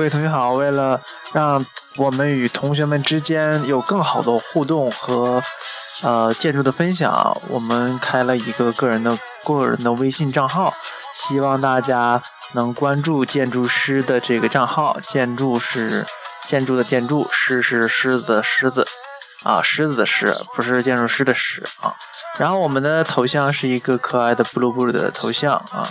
各位同学好，为了让我们与同学们之间有更好的互动和呃建筑的分享，我们开了一个个人的个人的微信账号，希望大家能关注建筑师的这个账号。建筑是建筑的建筑，狮是狮子的狮子啊，狮子的狮，不是建筑师的师啊。然后我们的头像是一个可爱的布鲁布鲁的头像啊。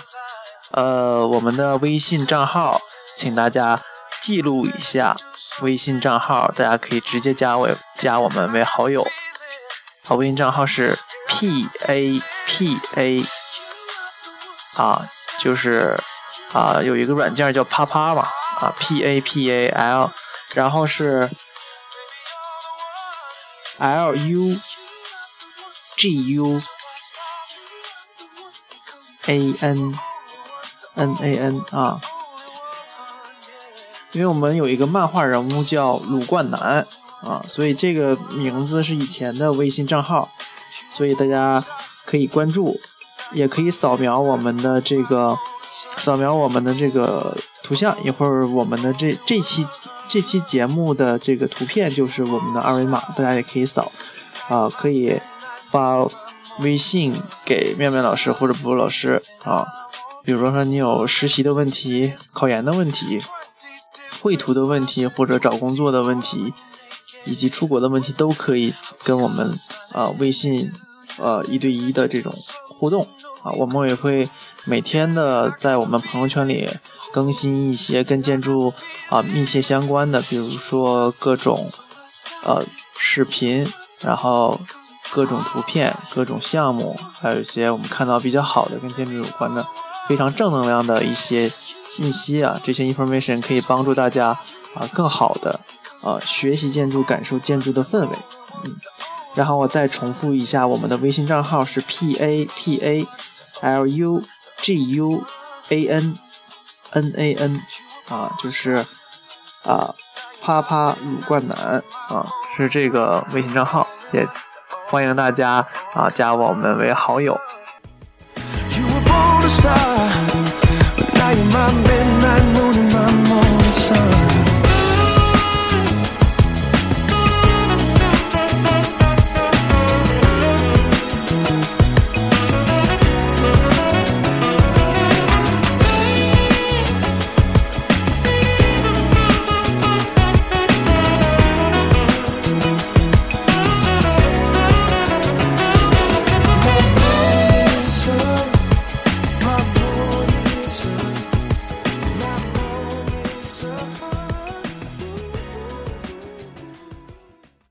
呃，我们的微信账号，请大家记录一下微信账号，大家可以直接加为加我们为好友。好，微信账号是 p a p a，啊，就是啊有一个软件叫啪啪嘛，啊 p a p a l，然后是 l u g u a n。N A N 啊，因为我们有一个漫画人物叫鲁冠南啊，所以这个名字是以前的微信账号，所以大家可以关注，也可以扫描我们的这个扫描我们的这个图像，一会儿我们的这这期这期节目的这个图片就是我们的二维码，大家也可以扫啊，可以发微信给妙妙老师或者博老师啊。比如说，你有实习的问题、考研的问题、绘图的问题，或者找工作的问题，以及出国的问题，都可以跟我们啊微信呃一对一的这种互动啊。我们也会每天的在我们朋友圈里更新一些跟建筑啊密切相关的，比如说各种呃视频，然后各种图片、各种项目，还有一些我们看到比较好的跟建筑有关的。非常正能量的一些信息啊，这些 information 可以帮助大家啊更好的啊学习建筑，感受建筑的氛围。嗯，然后我再重复一下，我们的微信账号是 p a p a l u g u a n n a n 啊，就是啊啪啪鲁冠南啊，是这个微信账号，也欢迎大家啊加我们为好友。